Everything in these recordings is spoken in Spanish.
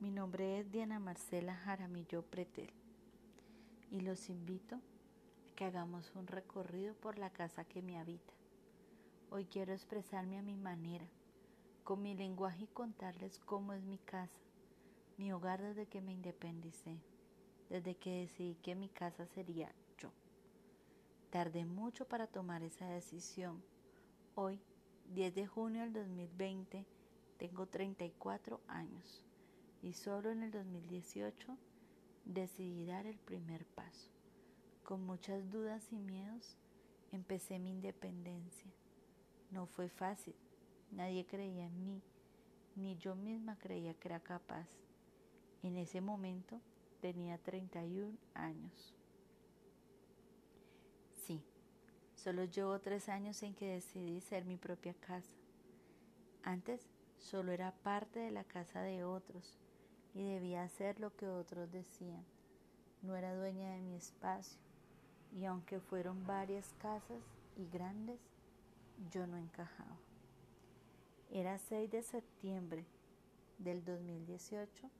Mi nombre es Diana Marcela Jaramillo Pretel y los invito a que hagamos un recorrido por la casa que me habita. Hoy quiero expresarme a mi manera, con mi lenguaje y contarles cómo es mi casa, mi hogar desde que me independicé, desde que decidí que mi casa sería yo. Tardé mucho para tomar esa decisión. Hoy, 10 de junio del 2020, tengo 34 años y solo en el 2018 decidí dar el primer paso. Con muchas dudas y miedos empecé mi independencia. No fue fácil, nadie creía en mí, ni yo misma creía que era capaz. En ese momento tenía 31 años. Sí, solo llevo tres años en que decidí ser mi propia casa. Antes solo era parte de la casa de otros y debía hacer lo que otros decían. No era dueña de mi espacio y aunque fueron varias casas y grandes, yo no encajaba. Era 6 de septiembre del 2018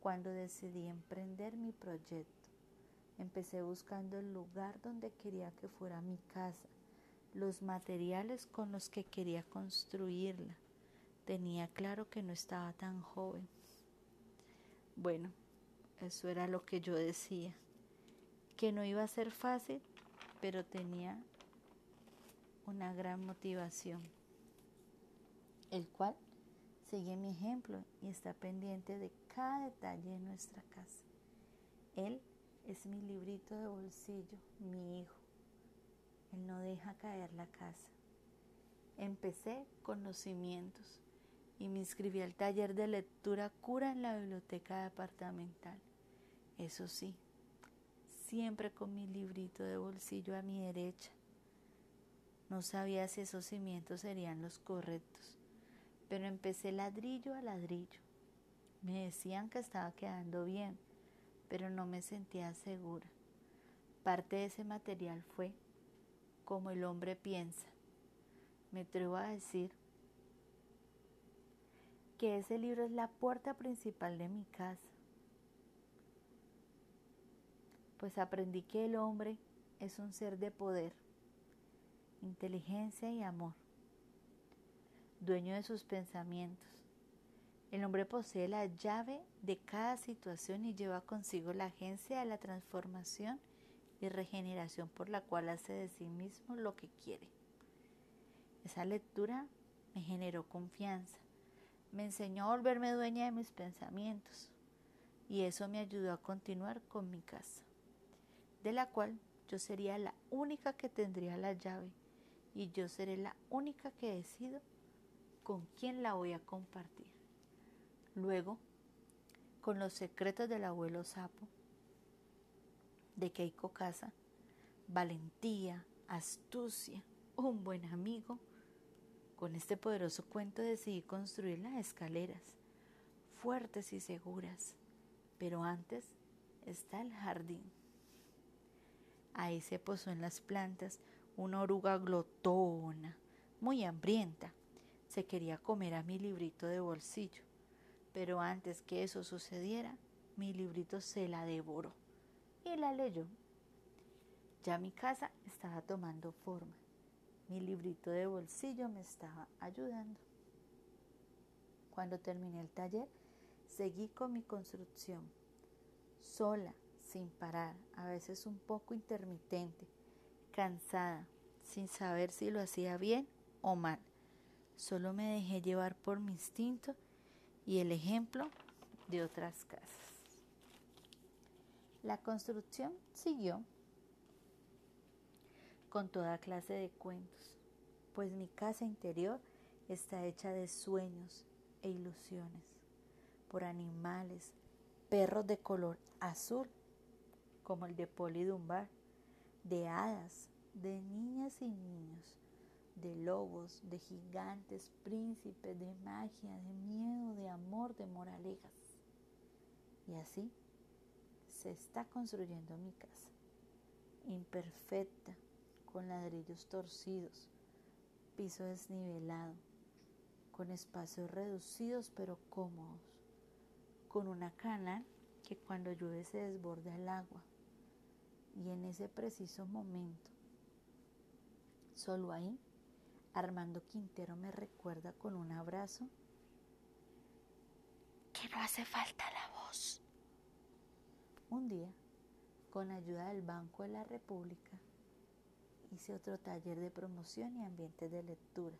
cuando decidí emprender mi proyecto. Empecé buscando el lugar donde quería que fuera mi casa, los materiales con los que quería construirla. Tenía claro que no estaba tan joven bueno, eso era lo que yo decía, que no iba a ser fácil, pero tenía una gran motivación, el cual sigue mi ejemplo y está pendiente de cada detalle de nuestra casa. Él es mi librito de bolsillo, mi hijo. Él no deja caer la casa. Empecé con los cimientos y me inscribí al taller de lectura cura en la biblioteca departamental. Eso sí, siempre con mi librito de bolsillo a mi derecha. No sabía si esos cimientos serían los correctos, pero empecé ladrillo a ladrillo. Me decían que estaba quedando bien, pero no me sentía segura. Parte de ese material fue como el hombre piensa. Me atrevo a decir que ese libro es la puerta principal de mi casa. Pues aprendí que el hombre es un ser de poder, inteligencia y amor, dueño de sus pensamientos. El hombre posee la llave de cada situación y lleva consigo la agencia de la transformación y regeneración por la cual hace de sí mismo lo que quiere. Esa lectura me generó confianza me enseñó a volverme dueña de mis pensamientos y eso me ayudó a continuar con mi casa, de la cual yo sería la única que tendría la llave y yo seré la única que decido con quién la voy a compartir. Luego, con los secretos del abuelo Sapo, de Keiko Casa, valentía, astucia, un buen amigo, con este poderoso cuento decidí construir las escaleras, fuertes y seguras, pero antes está el jardín. Ahí se posó en las plantas una oruga glotona, muy hambrienta. Se quería comer a mi librito de bolsillo, pero antes que eso sucediera, mi librito se la devoró y la leyó. Ya mi casa estaba tomando forma mi librito de bolsillo me estaba ayudando. Cuando terminé el taller, seguí con mi construcción, sola, sin parar, a veces un poco intermitente, cansada, sin saber si lo hacía bien o mal. Solo me dejé llevar por mi instinto y el ejemplo de otras casas. La construcción siguió con toda clase de cuentos, pues mi casa interior está hecha de sueños e ilusiones, por animales, perros de color azul, como el de Poli Dunbar, de hadas, de niñas y niños, de lobos, de gigantes, príncipes, de magia, de miedo, de amor, de moralejas. Y así se está construyendo mi casa, imperfecta, con ladrillos torcidos, piso desnivelado, con espacios reducidos pero cómodos, con una canal que cuando llueve se desborda el agua. Y en ese preciso momento, solo ahí, Armando Quintero me recuerda con un abrazo que no hace falta la voz. Un día, con ayuda del Banco de la República, hice otro taller de promoción y ambientes de lectura,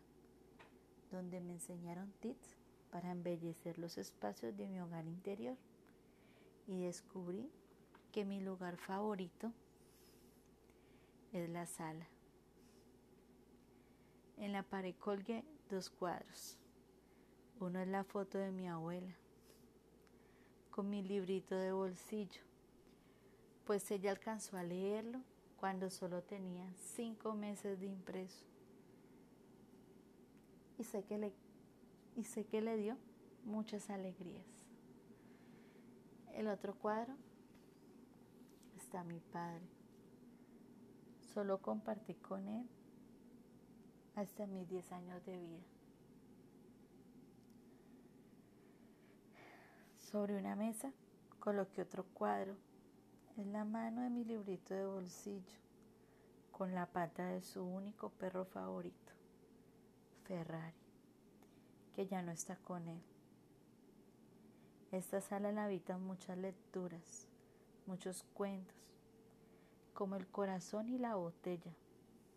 donde me enseñaron tips para embellecer los espacios de mi hogar interior y descubrí que mi lugar favorito es la sala. En la pared colgué dos cuadros. Uno es la foto de mi abuela con mi librito de bolsillo, pues ella alcanzó a leerlo cuando solo tenía cinco meses de impreso. Y sé que le, y sé que le dio muchas alegrías. El otro cuadro está mi padre. Solo compartí con él hasta mis 10 años de vida. Sobre una mesa coloqué otro cuadro. Es la mano de mi librito de bolsillo, con la pata de su único perro favorito, Ferrari, que ya no está con él. Esta sala la habitan muchas lecturas, muchos cuentos, como El corazón y la botella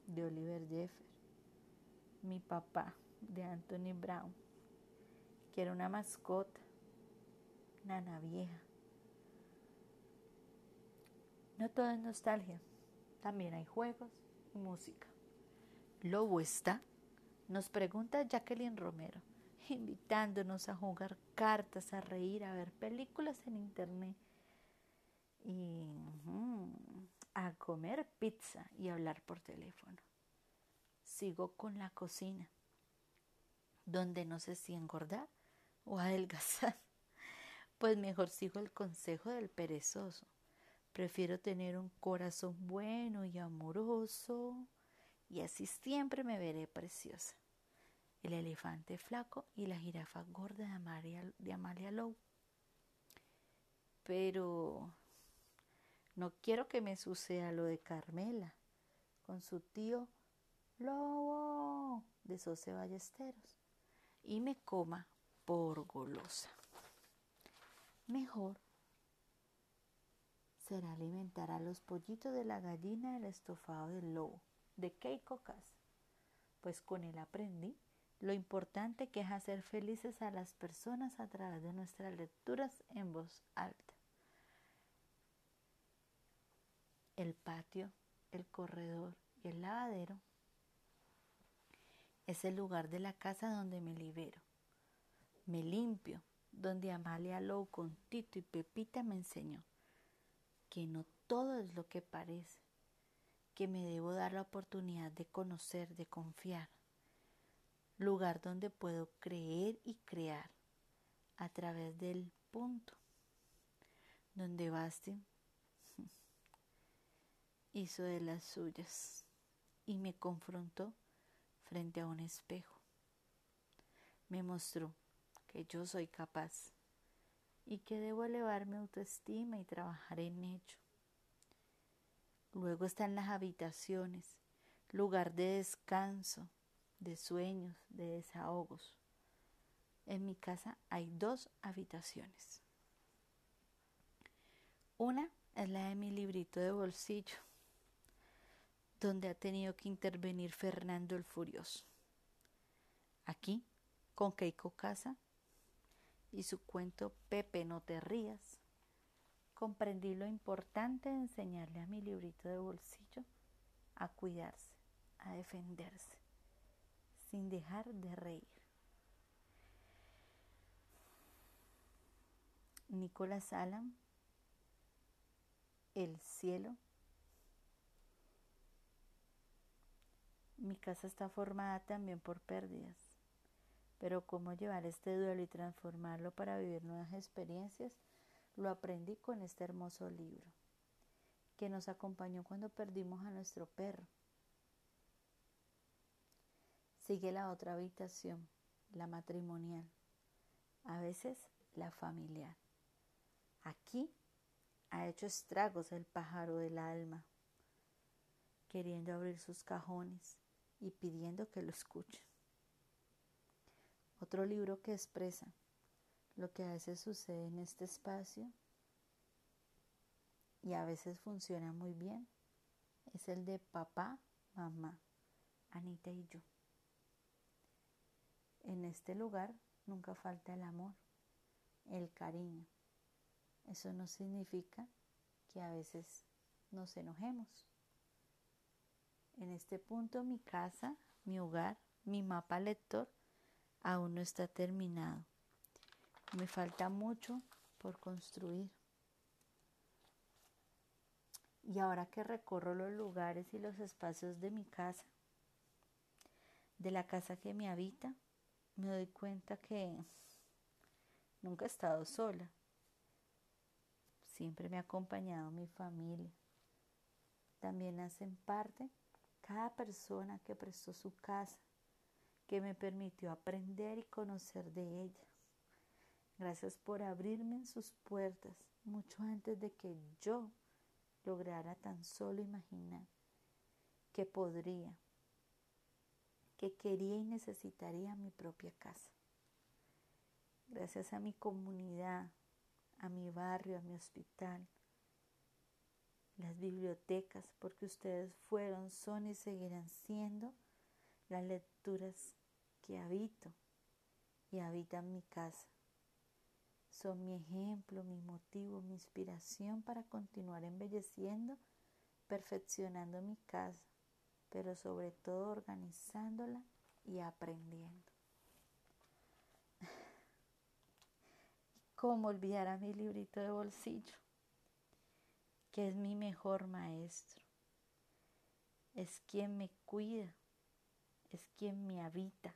de Oliver Jeffer, Mi papá de Anthony Brown, que era una mascota, Nana vieja. No todo es nostalgia, también hay juegos y música. ¿Lobo está? Nos pregunta Jacqueline Romero invitándonos a jugar cartas, a reír, a ver películas en internet y a comer pizza y hablar por teléfono. Sigo con la cocina, donde no sé si engordar o adelgazar. Pues mejor sigo el consejo del perezoso. Prefiero tener un corazón bueno y amoroso y así siempre me veré preciosa el elefante flaco y la jirafa gorda de Amalia, de Lowe. Pero no quiero que me suceda lo de Carmela con su tío Lobo de Soce Ballesteros y me coma por golosa. Mejor será alimentar a los pollitos de la gallina del estofado del lobo de Keiko pues con él aprendí lo importante que es hacer felices a las personas a través de nuestras lecturas en voz alta. El patio, el corredor y el lavadero es el lugar de la casa donde me libero. Me limpio, donde Amalia Lowe con Tito y Pepita me enseñó que no todo es lo que parece, que me debo dar la oportunidad de conocer, de confiar lugar donde puedo creer y crear a través del punto, donde Basti hizo de las suyas y me confrontó frente a un espejo. Me mostró que yo soy capaz y que debo elevar mi autoestima y trabajar en ello. Luego están las habitaciones, lugar de descanso, de sueños, de desahogos. En mi casa hay dos habitaciones. Una es la de mi librito de bolsillo, donde ha tenido que intervenir Fernando el Furioso. Aquí, con Keiko Casa y su cuento Pepe, no te rías, comprendí lo importante de enseñarle a mi librito de bolsillo a cuidarse, a defenderse sin dejar de reír. Nicolás Alan, El cielo. Mi casa está formada también por pérdidas, pero cómo llevar este duelo y transformarlo para vivir nuevas experiencias, lo aprendí con este hermoso libro, que nos acompañó cuando perdimos a nuestro perro Sigue la otra habitación, la matrimonial, a veces la familiar. Aquí ha hecho estragos el pájaro del alma, queriendo abrir sus cajones y pidiendo que lo escuchen. Otro libro que expresa lo que a veces sucede en este espacio y a veces funciona muy bien es el de papá, mamá, Anita y yo. En este lugar nunca falta el amor, el cariño. Eso no significa que a veces nos enojemos. En este punto mi casa, mi hogar, mi mapa lector aún no está terminado. Me falta mucho por construir. Y ahora que recorro los lugares y los espacios de mi casa, de la casa que me habita, me doy cuenta que nunca he estado sola. Siempre me ha acompañado mi familia. También hacen parte cada persona que prestó su casa, que me permitió aprender y conocer de ella. Gracias por abrirme sus puertas mucho antes de que yo lograra tan solo imaginar que podría, que quería y necesitaría mi propia casa. Gracias a mi comunidad, a mi barrio, a mi hospital, las bibliotecas, porque ustedes fueron, son y seguirán siendo las lecturas que habito y habitan mi casa. Son mi ejemplo, mi motivo, mi inspiración para continuar embelleciendo, perfeccionando mi casa, pero sobre todo organizándola y aprendiendo. ¿Cómo olvidar a mi librito de bolsillo? Que es mi mejor maestro. Es quien me cuida, es quien me habita,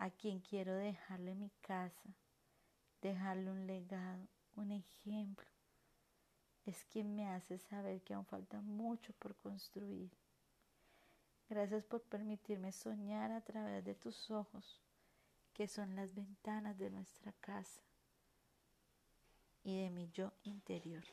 a quien quiero dejarle mi casa dejarle un legado, un ejemplo. Es quien me hace saber que aún falta mucho por construir. Gracias por permitirme soñar a través de tus ojos, que son las ventanas de nuestra casa y de mi yo interior.